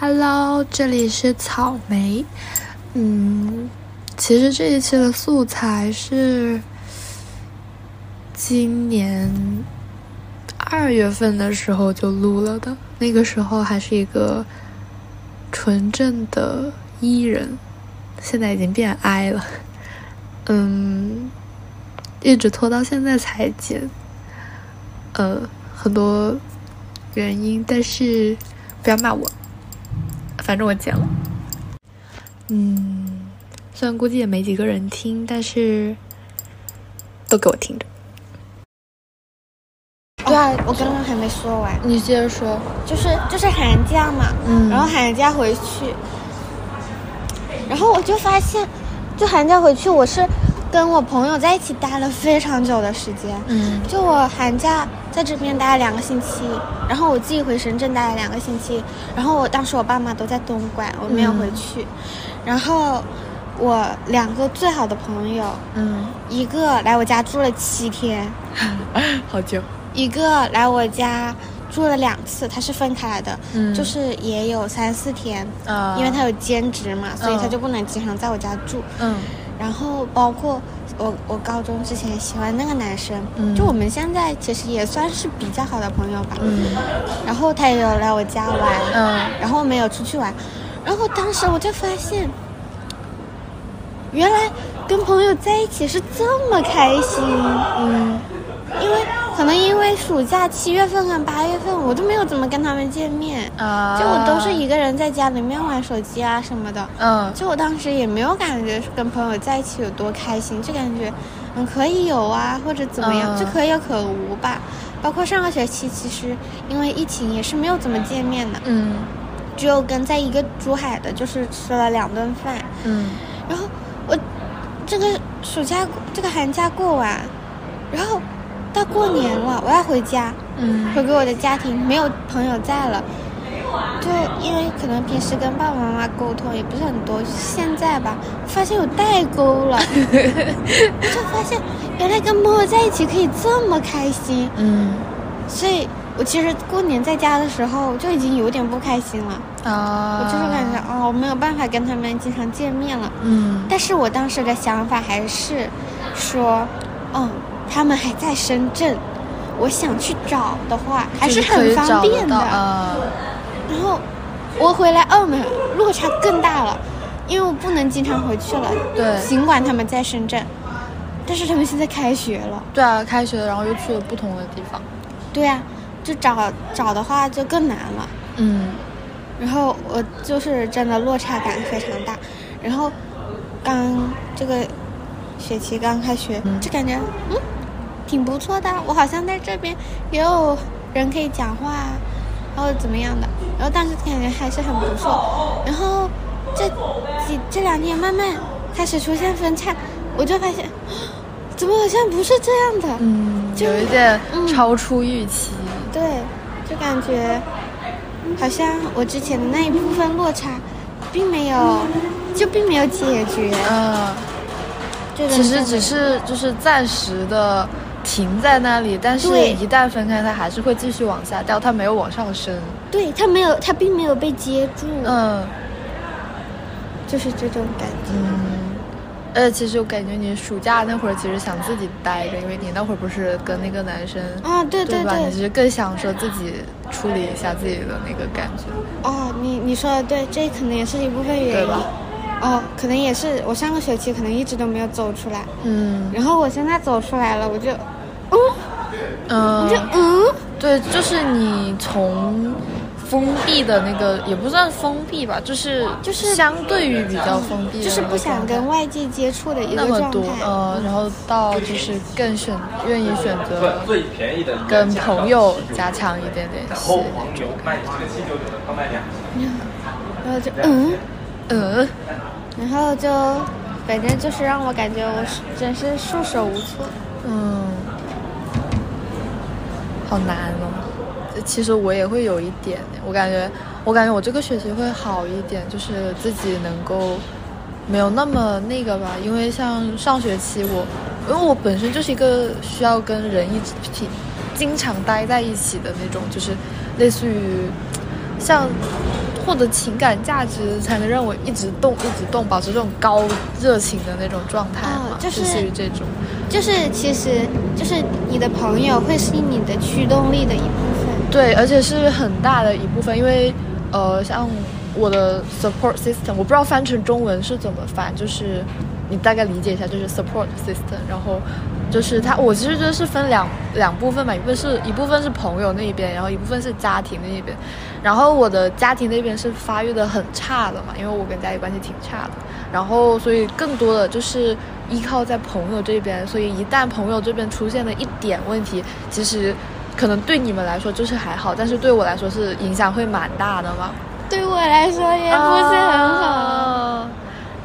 Hello，这里是草莓。嗯，其实这一期的素材是今年二月份的时候就录了的，那个时候还是一个纯正的 E 人，现在已经变 I 了。嗯，一直拖到现在才剪，呃，很多原因，但是不要骂我。反正我剪了，嗯，虽然估计也没几个人听，但是都给我听着。对啊，我刚刚还没说完，你接着说。就是就是寒假嘛，嗯，然后寒假回去，然后我就发现，就寒假回去我是。跟我朋友在一起待了非常久的时间，嗯，就我寒假在这边待了两个星期，然后我自己回深圳待了两个星期，然后我当时我爸妈都在东莞，我没有回去，然后我两个最好的朋友，嗯，一个来我家住了七天，好久，一个来我家住了两次，他是分开来的，嗯，就是也有三四天，啊，因为他有兼职嘛，所以他就不能经常在我家住，嗯。然后包括我，我高中之前喜欢那个男生，就我们现在其实也算是比较好的朋友吧。嗯。然后他也有来我家玩，嗯。然后没有出去玩，然后当时我就发现，原来跟朋友在一起是这么开心，嗯，因为。可能因为暑假七月份跟八月份，我都没有怎么跟他们见面，啊，就我都是一个人在家里面玩手机啊什么的，嗯，就我当时也没有感觉跟朋友在一起有多开心，就感觉，嗯，可以有啊，或者怎么样，就可有可无吧。包括上个学期，其实因为疫情也是没有怎么见面的，嗯，只有跟在一个珠海的，就是吃了两顿饭，嗯，然后我这个暑假这个寒假过完，然后。到过年了，我要回家，嗯，回归我的家庭，没有朋友在了，就因为可能平时跟爸爸妈妈沟通也不是很多，现在吧，发现有代沟了，就发现原来跟朋友在一起可以这么开心，嗯，所以我其实过年在家的时候就已经有点不开心了，啊，我就是感觉哦，我没有办法跟他们经常见面了，嗯，但是我当时的想法还是说，嗯。他们还在深圳，我想去找的话还是很方便的。然后我回来澳门落差更大了，因为我不能经常回去了。对，尽管他们在深圳，但是他们现在开学了。对啊，开学了，然后又去了不同的地方。对啊，就找找的话就更难了。嗯。然后我就是真的落差感非常大。然后刚这个学期刚开学，就感觉嗯。挺不错的，我好像在这边也有人可以讲话，然后怎么样的，然后当时感觉还是很不错。然后这几这两天慢慢开始出现分叉，我就发现怎么好像不是这样的，嗯，有一点超出预期。对，就感觉好像我之前的那一部分落差并没有，就并没有解决。嗯，其实只是就是暂时的。停在那里，但是一旦分开，它还是会继续往下掉，它没有往上升。对，它没有，它并没有被接住。嗯，就是这种感觉。嗯，呃，其实我感觉你暑假那会儿其实想自己待着，因为你那会儿不是跟那个男生啊，对对对，你其实更想说自己处理一下自己的那个感觉。哦，你你说的对，这可能也是一部分原因。哦，可能也是我上个学期可能一直都没有走出来。嗯，然后我现在走出来了，我就。嗯，嗯，对，就是你从封闭的那个也不算封闭吧，就是就是相对于比较封闭，就是不想跟外界接触的一个状态。呃，然后到就是更选愿意选择最便宜的跟朋友加强一点点系。然后就嗯嗯，然后就反正就是让我感觉我是真是束手无策。嗯。好难哦，其实我也会有一点，我感觉，我感觉我这个学期会好一点，就是自己能够没有那么那个吧，因为像上学期我，因为我本身就是一个需要跟人一起经常待在一起的那种，就是类似于像获得情感价值，才能让我一直动，一直动，保持这种高热情的那种状态嘛，就是于这种，就是其实就是你的朋友会是你的驱动力的一部分，对，而且是很大的一部分，因为呃，像我的 support system，我不知道翻成中文是怎么翻，就是你大概理解一下，就是 support system，然后。就是他，我其实觉得是分两两部分嘛，一部分是一部分是朋友那一边，然后一部分是家庭那一边。然后我的家庭那边是发育的很差的嘛，因为我跟家里关系挺差的。然后所以更多的就是依靠在朋友这边，所以一旦朋友这边出现了一点问题，其实可能对你们来说就是还好，但是对我来说是影响会蛮大的嘛。对我来说也不是很好，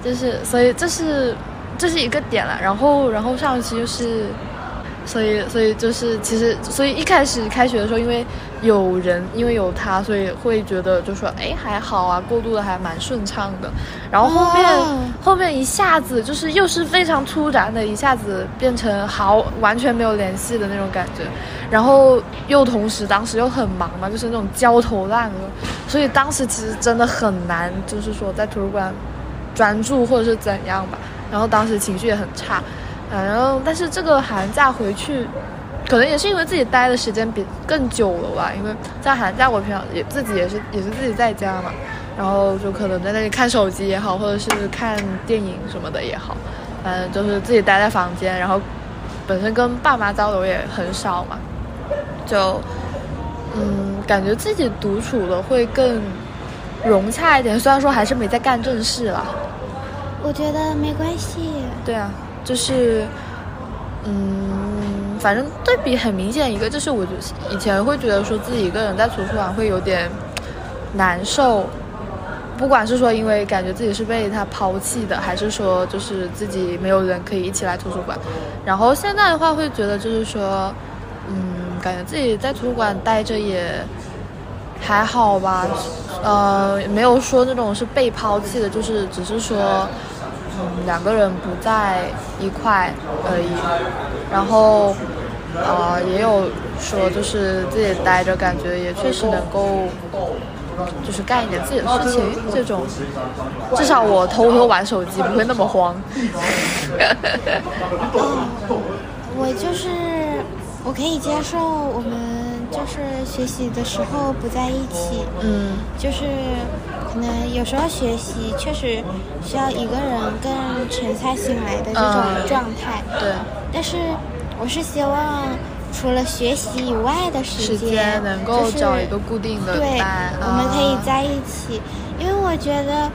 就是所以这是。这是一个点了，然后，然后上期就是，所以，所以就是，其实，所以一开始开学的时候，因为有人，因为有他，所以会觉得就说，哎，还好啊，过渡的还蛮顺畅的。然后后面，后面一下子就是又是非常突然的，一下子变成好完全没有联系的那种感觉。然后又同时当时又很忙嘛，就是那种焦头烂额，所以当时其实真的很难，就是说在图书馆专注或者是怎样吧。然后当时情绪也很差，然后但是这个寒假回去，可能也是因为自己待的时间比更久了吧。因为在寒假我平常也自己也是也是自己在家嘛，然后就可能在那里看手机也好，或者是看电影什么的也好，反正就是自己待在房间，然后本身跟爸妈交流也很少嘛，就嗯感觉自己独处的会更融洽一点。虽然说还是没在干正事了。我觉得没关系。对啊，就是，嗯，反正对比很明显，一个就是我以前会觉得说自己一个人在图书馆会有点难受，不管是说因为感觉自己是被他抛弃的，还是说就是自己没有人可以一起来图书馆。然后现在的话会觉得就是说，嗯，感觉自己在图书馆待着也还好吧，呃，没有说那种是被抛弃的，就是只是说。嗯，两个人不在一块而已，然后，呃，也有说就是自己待着，感觉也确实能够，就是干一点自己的事情。这种，至少我偷偷玩手机不会那么慌。我就是，我可以接受我们。就是学习的时候不在一起，嗯，就是可能有时候学习确实需要一个人更沉下心来的这种状态，对。但是我是希望除了学习以外的时间，能够找一个固定的对，我们可以在一起，因为我觉得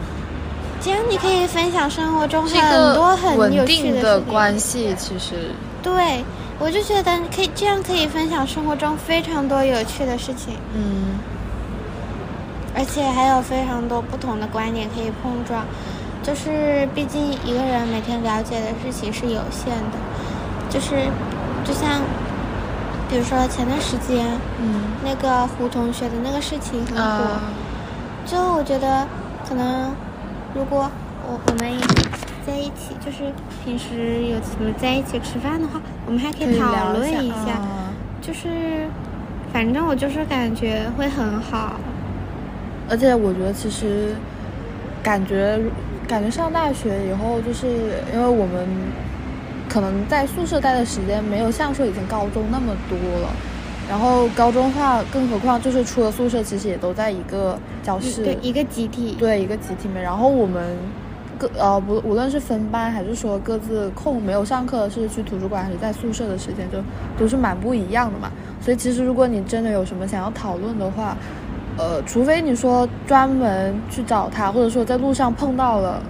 这样你可以分享生活中很多很有趣的关系，其实对。我就觉得可以这样可以分享生活中非常多有趣的事情，嗯，而且还有非常多不同的观点可以碰撞，就是毕竟一个人每天了解的事情是有限的，就是就像比如说前段时间，嗯，那个胡同学的那个事情很火，就我觉得可能如果我我们。在一起就是平时有什么在一起吃饭的话，我们还可以讨论一下。就是反正我就是感觉会很好。而且我觉得其实感觉感觉上大学以后，就是因为我们可能在宿舍待的时间没有像说以前高中那么多了。然后高中话，更何况就是出了宿舍，其实也都在一个教室，一个集体，对一个集体里面。然后我们。各呃不无论是分班还是说各自空没有上课是去图书馆还是在宿舍的时间就都是蛮不一样的嘛，所以其实如果你真的有什么想要讨论的话，呃，除非你说专门去找他，或者说在路上碰到了，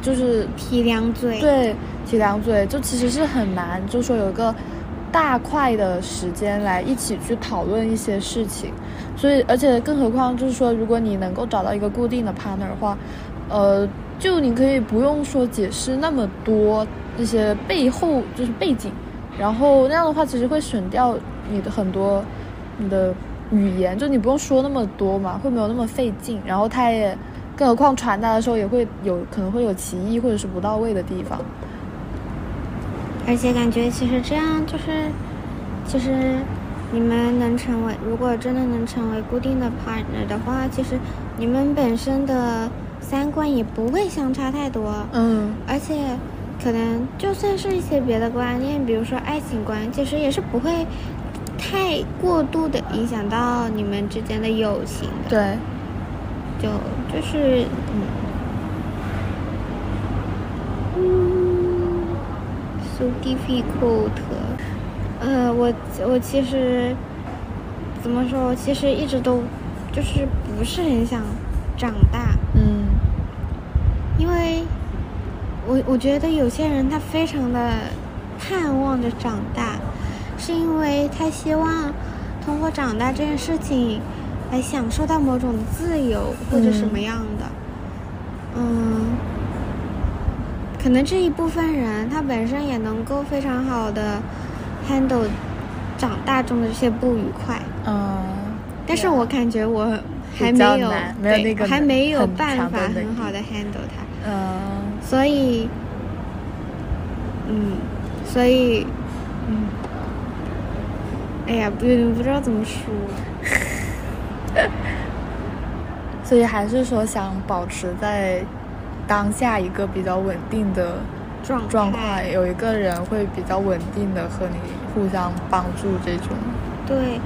就是提两嘴，对，提两嘴，就其实是很难，就说有一个大块的时间来一起去讨论一些事情，所以而且更何况就是说，如果你能够找到一个固定的 partner 的话，呃。就你可以不用说解释那么多那些背后就是背景，然后那样的话其实会省掉你的很多你的语言，就你不用说那么多嘛，会没有那么费劲。然后他也，更何况传达的时候也会有可能会有歧义或者是不到位的地方。而且感觉其实这样就是，其实你们能成为，如果真的能成为固定的 partner 的话，其实。你们本身的三观也不会相差太多。嗯，而且可能就算是一些别的观念，比如说爱情观，其实也是不会太过度的影响到你们之间的友情的。对，就就是嗯嗯，so difficult。呃，我我其实怎么说？我其实一直都就是不是很想长大。嗯。因为，我我觉得有些人他非常的盼望着长大，是因为他希望通过长大这件事情来享受到某种自由或者什么样的。嗯。可能这一部分人他本身也能够非常好的。handle 长大中的这些不愉快，嗯，但是我感觉我还没有，没有那个，还没有办法很好的 handle 它，嗯，所以，嗯，所以，嗯，哎呀，不不知道怎么说，所以还是说想保持在当下一个比较稳定的。状状态有一个人会比较稳定的和你互相帮助，这种。对，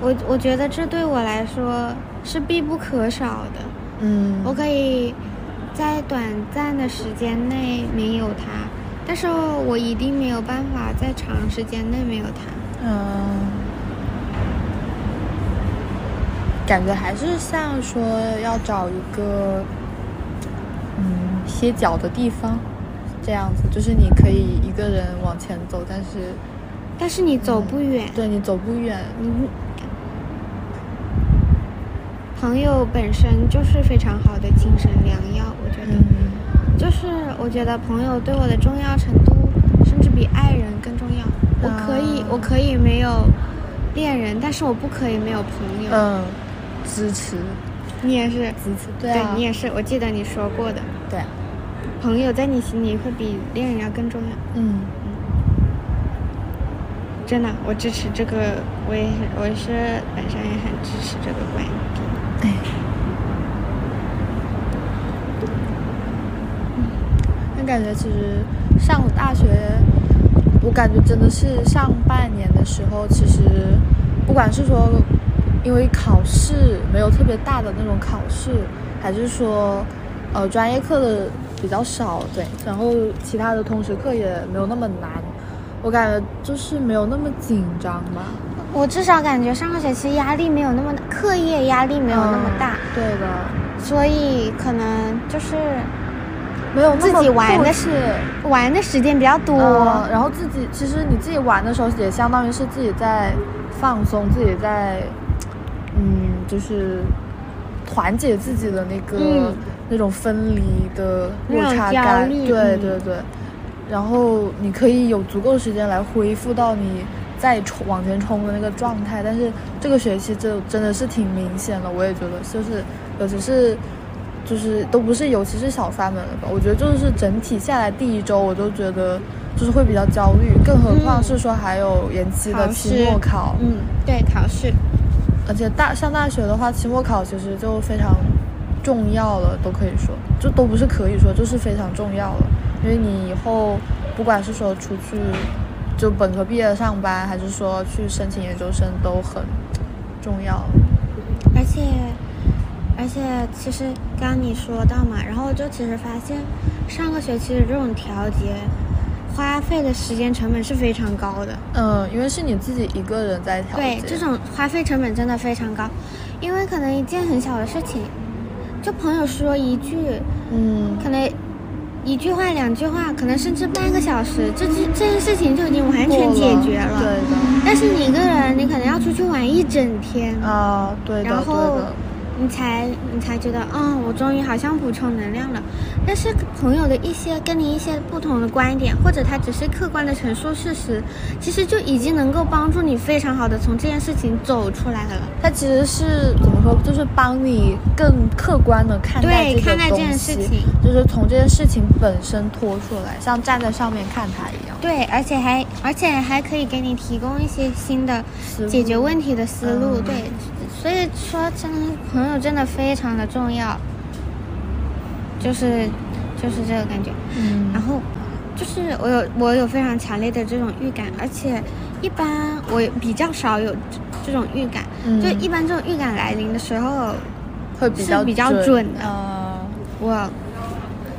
我我觉得这对我来说是必不可少的。嗯。我可以在短暂的时间内没有他，但是我一定没有办法在长时间内没有他。嗯。感觉还是像说要找一个嗯歇脚的地方。这样子就是你可以一个人往前走，但是，但是你走不远。对你走不远，你朋友本身就是非常好的精神良药，我觉得。就是我觉得朋友对我的重要程度，甚至比爱人更重要。我可以，我可以没有恋人，但是我不可以没有朋友。嗯，支持。你也是支持，对你也是，我记得你说过的。对。朋友在你心里会比恋人要更重要。嗯嗯，真的，我支持这个，我也是，我是本身也很支持这个观点。哎，那感觉其实上大学，我感觉真的是上半年的时候，其实不管是说因为考试没有特别大的那种考试，还是说呃专业课的。比较少，对，然后其他的通识课也没有那么难，我感觉就是没有那么紧张吧。我至少感觉上个学期压力没有那么大，课业压力没有那么大。对的。所以可能就是没有自己玩的是玩的时间比较多，然后自己其实你自己玩的时候也相当于是自己在放松，自己在嗯，就是缓解自己的那个。那种分离的落差感，对对对，然后你可以有足够的时间来恢复到你再冲往前冲的那个状态。但是这个学期就真的是挺明显的，我也觉得，就是尤其是就是都不是，尤其是小三们了吧？我觉得就是整体下来第一周，我都觉得就是会比较焦虑，更何况是说还有延期的期末考，嗯，对，考试，而且大上大学的话，期末考其实就非常。重要了都可以说，就都不是可以说，就是非常重要了。因为你以后不管是说出去就本科毕业上班，还是说去申请研究生，都很重要。而且，而且其实刚你说到嘛，然后就其实发现上个学期的这种调节，花费的时间成本是非常高的。嗯，因为是你自己一个人在调节。对，这种花费成本真的非常高，因为可能一件很小的事情。就朋友说一句，嗯，可能一句话、两句话，可能甚至半个小时，这这这件事情就已经完全解决了。对的。但是你一个人，你可能要出去玩一整天。啊，对的，然后。你才你才觉得，嗯，我终于好像补充能量了。但是朋友的一些跟你一些不同的观点，或者他只是客观的陈述事实，其实就已经能够帮助你非常好的从这件事情走出来了。他其实是怎么说，就是帮你更客观的看待这个东西，就是从这件事情本身拖出来，像站在上面看他一样。对，而且还而且还可以给你提供一些新的解决问题的思路。对。所以说，真的朋友真的非常的重要，就是就是这个感觉。嗯。然后就是我有我有非常强烈的这种预感，而且一般我比较少有这种预感，就一般这种预感来临的时候会比较比较准的。我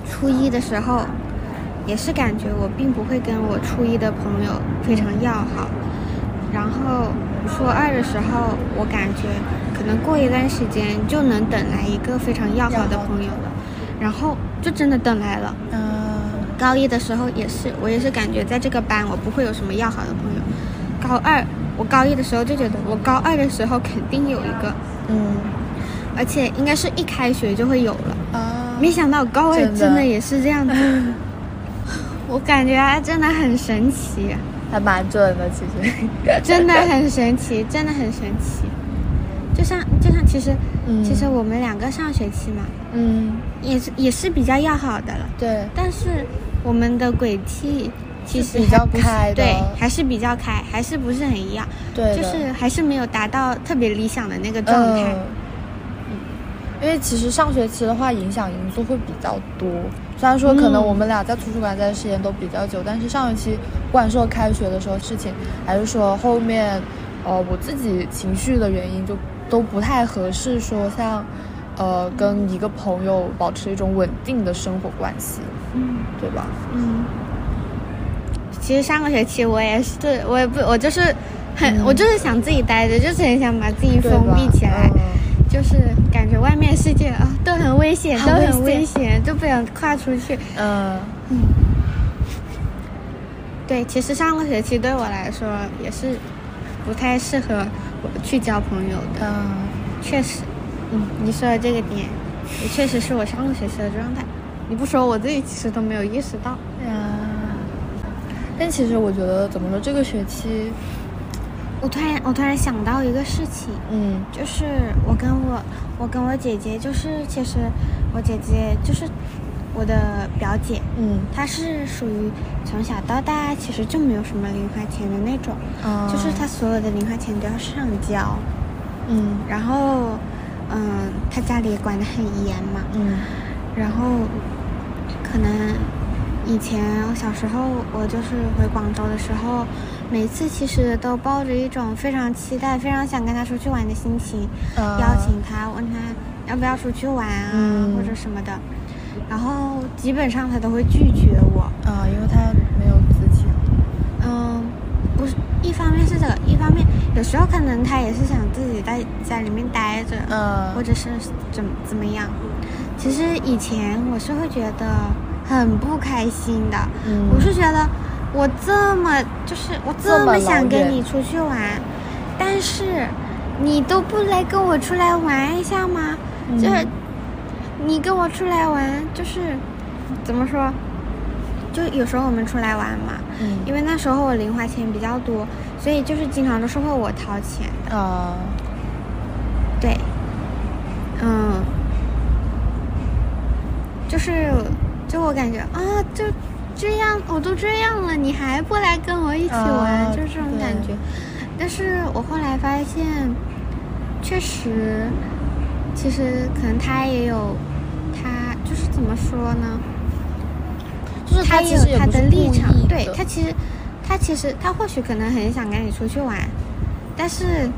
初一的时候也是感觉我并不会跟我初一的朋友非常要好，然后。初二的时候，我感觉可能过一段时间就能等来一个非常要好的朋友了，然后就真的等来了。嗯，高一的时候也是，我也是感觉在这个班我不会有什么要好的朋友。高二，我高一的时候就觉得我高二的时候肯定有一个，嗯，而且应该是一开学就会有了。啊，没想到高二真的也是这样的，我感觉真的很神奇。还蛮准的，其实 真的很神奇，真的很神奇。就像就像其实，其实我们两个上学期嘛，嗯，也是也是比较要好的了。对。但是我们的轨迹其实比较开，对，还是比较开，还是不是很一样。对。就是还是没有达到特别理想的那个状态。嗯。因为其实上学期的话，影响因素会比较多。虽然说可能我们俩在图书馆待的时间都比较久，但是上学期不管说开学的时候事情，还是说后面，呃，我自己情绪的原因，就都不太合适。说像，呃，跟一个朋友保持一种稳定的生活关系，嗯，对吧？嗯。其实上个学期我也是，我也不，我就是很，我就是想自己待着，就是很想把自己封闭起来。就是感觉外面世界啊都很危险，都很危险，就不想跨出去。嗯嗯，对，其实上个学期对我来说也是不太适合我去交朋友的。嗯，确实，嗯，你说的这个点也确实是我上个学期的状态。你不说我自己其实都没有意识到。嗯，但其实我觉得怎么说，这个学期。我突然，我突然想到一个事情，嗯，就是我跟我，我跟我姐姐，就是其实我姐姐就是我的表姐，嗯，她是属于从小到大其实就没有什么零花钱的那种，哦，就是她所有的零花钱都要上交，嗯，然后，嗯，她家里管得很严嘛，嗯，然后可能以前我小时候我就是回广州的时候。每次其实都抱着一种非常期待、非常想跟他出去玩的心情，邀请他，问他要不要出去玩啊，或者什么的。然后基本上他都会拒绝我。啊，因为他没有资金。嗯，不是，一方面是这个，一方面有时候可能他也是想自己在家里面待着，嗯，或者是怎怎么样。其实以前我是会觉得很不开心的，我是觉得。我这么就是我这么想跟你出去玩，但是你都不来跟我出来玩一下吗？就是你跟我出来玩，就是怎么说？就有时候我们出来玩嘛，因为那时候我零花钱比较多，所以就是经常都是会我掏钱的。哦，对，嗯，就是就我感觉啊，就。这样我都这样了，你还不来跟我一起玩，就是这种感觉。但是我后来发现，确实，其实可能他也有，他就是怎么说呢？就是他也有他的立场，对他其实，他其实他或许可能很想跟你出去玩，但是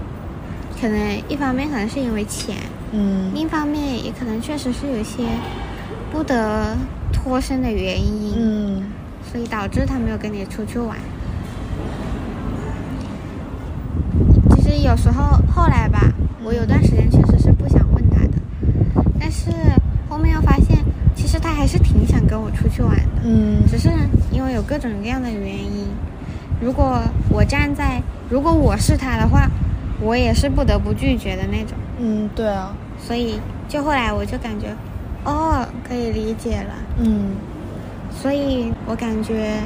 可能一方面可能是因为钱，嗯，另一方面也可能确实是有一些不得。脱身的原因，嗯，所以导致他没有跟你出去玩。其实有时候后来吧，我有段时间确实是不想问他的，但是后面又发现，其实他还是挺想跟我出去玩的，嗯，只是因为有各种各样的原因。如果我站在，如果我是他的话，我也是不得不拒绝的那种。嗯，对啊。所以就后来我就感觉。哦，可以理解了。嗯，所以我感觉，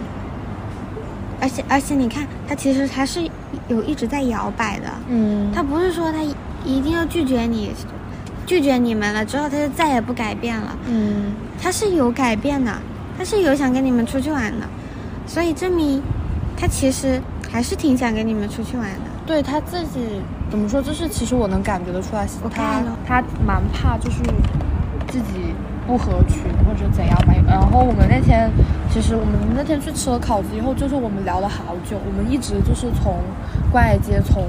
而且而且你看，他其实他是有一直在摇摆的。嗯，他不是说他一定要拒绝你，拒绝你们了之后他就再也不改变了。嗯，他是有改变的，他是有想跟你们出去玩的，所以证明他其实还是挺想跟你们出去玩的。对他自己怎么说？就是其实我能感觉得出来，他他蛮怕就是自己不合群或者怎样吧。然后我们那天其实我们那天去吃了烤子以后，就是我们聊了好久，我们一直就是从关野街从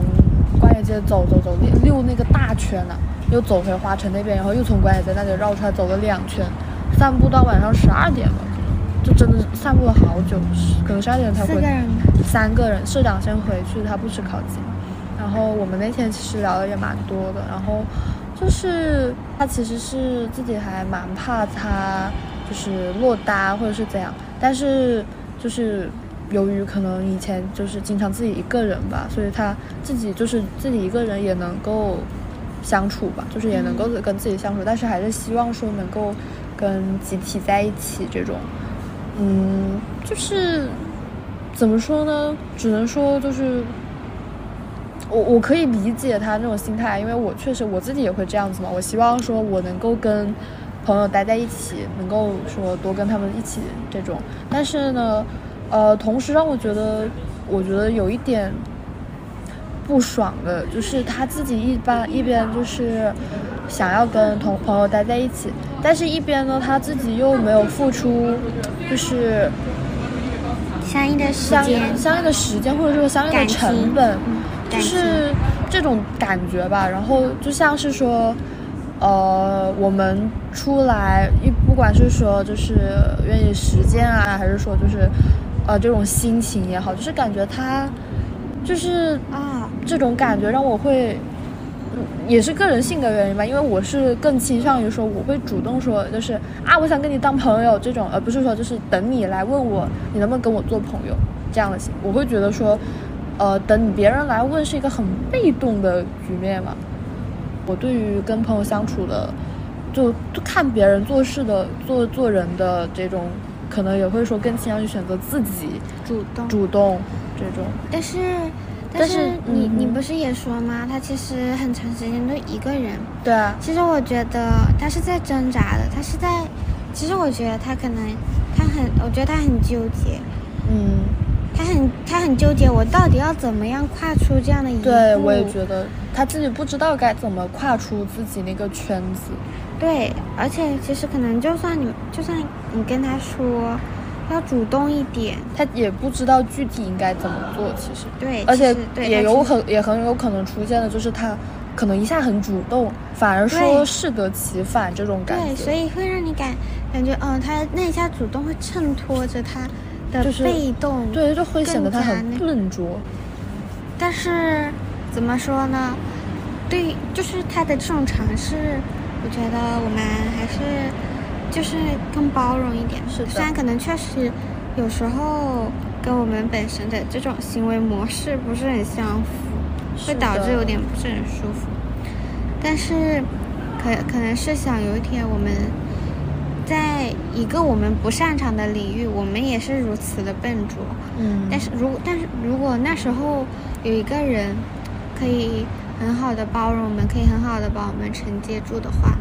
关野街走走走溜那个大圈呢，又走回花城那边，然后又从关野街那里绕出来走了两圈，散步到晚上十二点了。就真的散步了好久，可能十二点才回。三个人，社长先回去，他不吃烤鸡。然后我们那天其实聊的也蛮多的。然后就是他其实是自己还蛮怕他就是落单或者是怎样，但是就是由于可能以前就是经常自己一个人吧，所以他自己就是自己一个人也能够相处吧，就是也能够跟自己相处，但是还是希望说能够跟集体在一起这种。嗯，就是怎么说呢？只能说就是我我可以理解他那种心态，因为我确实我自己也会这样子嘛。我希望说我能够跟朋友待在一起，能够说多跟他们一起这种。但是呢，呃，同时让我觉得，我觉得有一点不爽的，就是他自己一般一边就是想要跟同朋友待在一起。但是，一边呢，他自己又没有付出，就是相应的时间、相应的时间，或者说相应的成本，就是这种感觉吧。然后就像是说，呃，我们出来，一不管是说就是愿意时间啊，还是说就是呃这种心情也好，就是感觉他就是啊这种感觉让我会。也是个人性格原因吧，因为我是更倾向于说，我会主动说，就是啊，我想跟你当朋友这种，而不是说就是等你来问我，你能不能跟我做朋友这样的型。我会觉得说，呃，等别人来问是一个很被动的局面嘛。我对于跟朋友相处的，就看别人做事的、做做人的这种，可能也会说更倾向于选择自己主动主动这种。但是。但是你你不是也说吗？他其实很长时间都一个人。对啊。其实我觉得他是在挣扎的，他是在，其实我觉得他可能他很，我觉得他很纠结。嗯。他很他很纠结，我到底要怎么样跨出这样的一步？对，我也觉得他自己不知道该怎么跨出自己那个圈子。对，而且其实可能就算你就算你跟他说。要主动一点，他也不知道具体应该怎么做。其实对，而且也有很也很有可能出现的，就是他可能一下很主动，反而说适得其反这种感觉。对，所以会让你感感觉，嗯，他那一下主动会衬托着他的被动，对，就会显得他很笨拙。但是怎么说呢？对，就是他的这种尝试，我觉得我们还是。就是更包容一点，是虽然可能确实有时候跟我们本身的这种行为模式不是很相符，会导致有点不是很舒服。但是可可能是想有一天我们在一个我们不擅长的领域，我们也是如此的笨拙。嗯。但是如但是如果那时候有一个人可以很好的包容我们，可以很好的把我们承接住的话。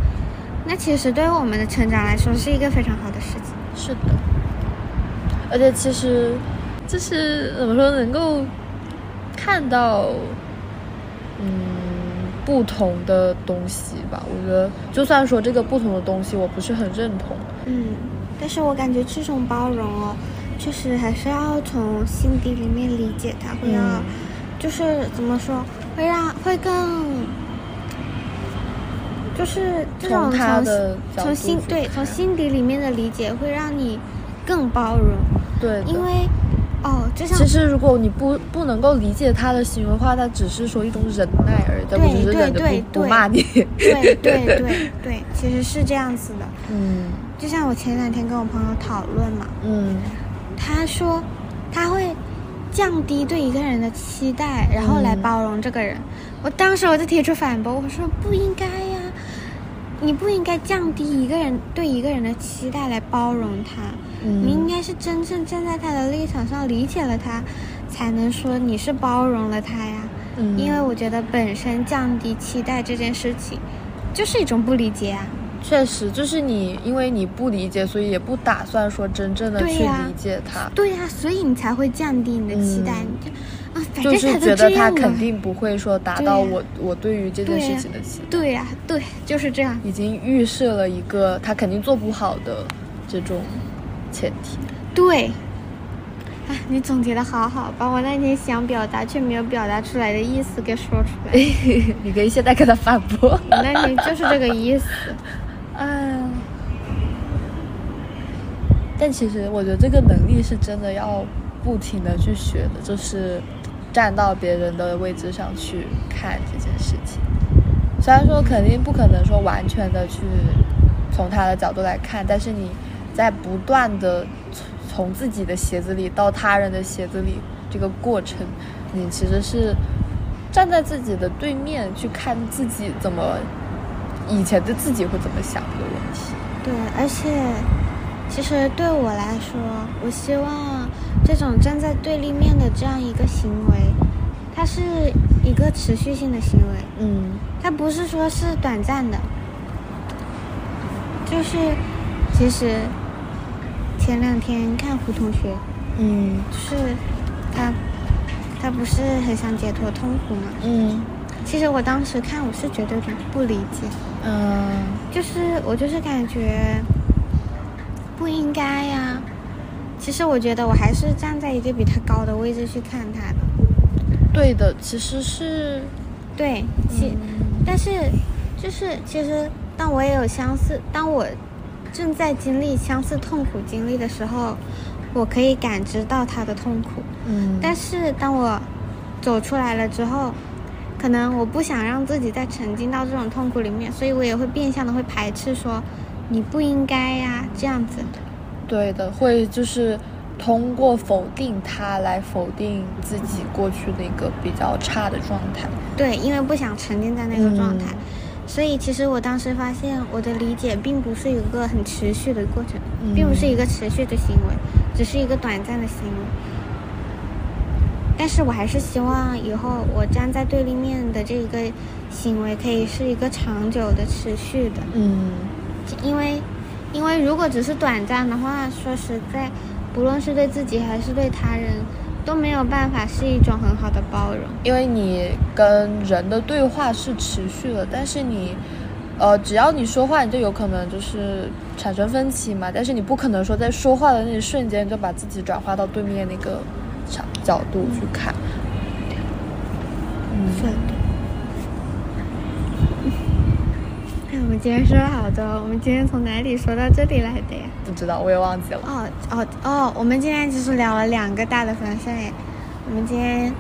那其实对于我们的成长来说是一个非常好的事情。是的，而且其实就是怎么说，能够看到嗯不同的东西吧。我觉得，就算说这个不同的东西我不是很认同，嗯，但是我感觉这种包容哦，确实还是要从心底里面理解它，会要就是怎么说，会让会更。就是这种从从心对从心底里面的理解会让你更包容，对，因为哦，就像其实如果你不不能够理解他的行为的话，他只是说一种忍耐而已，对不是忍着不不骂你。对 对对对，其实是这样子的。嗯，就像我前两天跟我朋友讨论嘛，嗯，他说他会降低对一个人的期待，然后来包容这个人。我当时我就提出反驳，我说不应该呀。你不应该降低一个人对一个人的期待来包容他，你应该是真正站在他的立场上理解了他，才能说你是包容了他呀。因为我觉得本身降低期待这件事情，就是一种不理解啊。确实，就是你因为你不理解，所以也不打算说真正的去理解他。对呀，所以你才会降低你的期待。你就就是觉得他肯定不会说达到我我对于这件事情的期待。对呀，对，就是这样。已经预设了一个他肯定做不好的这种前提。对。啊，你总结的好好，把我那天想表达却没有表达出来的意思给说出来。你可以现在跟他反驳。那你就是这个意思。哎 呀。但其实我觉得这个能力是真的要不停的去学的，就是站到别人的位置上去看这件事情。虽然说肯定不可能说完全的去从他的角度来看，但是你在不断的。从自己的鞋子里到他人的鞋子里，这个过程，你其实是站在自己的对面去看自己怎么以前的自己会怎么想这个问题。对，而且其实对我来说，我希望这种站在对立面的这样一个行为，它是一个持续性的行为。嗯，它不是说是短暂的，就是其实。前两天看胡同学，嗯，就是他，他不是很想解脱痛苦吗？嗯，其实我当时看我是觉得有点不理解，嗯，就是我就是感觉不应该呀。其实我觉得我还是站在一个比他高的位置去看他的。对的，其实是，对，其但是就是其实当我也有相似，当我。正在经历相似痛苦经历的时候，我可以感知到他的痛苦。嗯，但是当我走出来了之后，可能我不想让自己再沉浸到这种痛苦里面，所以我也会变相的会排斥说你不应该呀这样子。对的，会就是通过否定他来否定自己过去的一个比较差的状态。对，因为不想沉浸在那个状态。所以，其实我当时发现，我的理解并不是一个很持续的过程，并不是一个持续的行为，只是一个短暂的行为。但是我还是希望以后我站在对立面的这个行为可以是一个长久的、持续的。嗯，因为，因为如果只是短暂的话，说实在，不论是对自己还是对他人。都没有办法是一种很好的包容，因为你跟人的对话是持续的，但是你，呃，只要你说话，你就有可能就是产生分歧嘛。但是你不可能说在说话的那一瞬间就把自己转化到对面那个角角度去看。嗯，是的。我们今天说了好多，我们今天从哪里说到这里来的呀？不知道，我也忘记了。哦哦哦，我们今天其实聊了两个大的方向耶。我们今天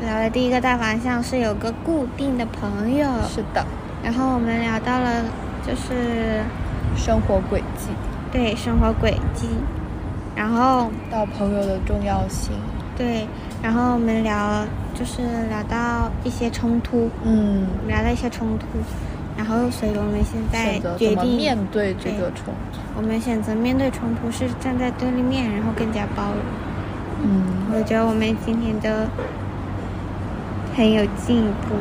聊的第一个大方向是有个固定的朋友，是的。然后我们聊到了就是生活轨迹，对生活轨迹。然后到朋友的重要性，对。然后我们聊就是聊到一些冲突，嗯，聊到一些冲突。然后，所以我们现在决定面对这个冲突。我们选择面对冲突是站在对立面，然后更加包容。嗯，我觉得我们今天都很有进步。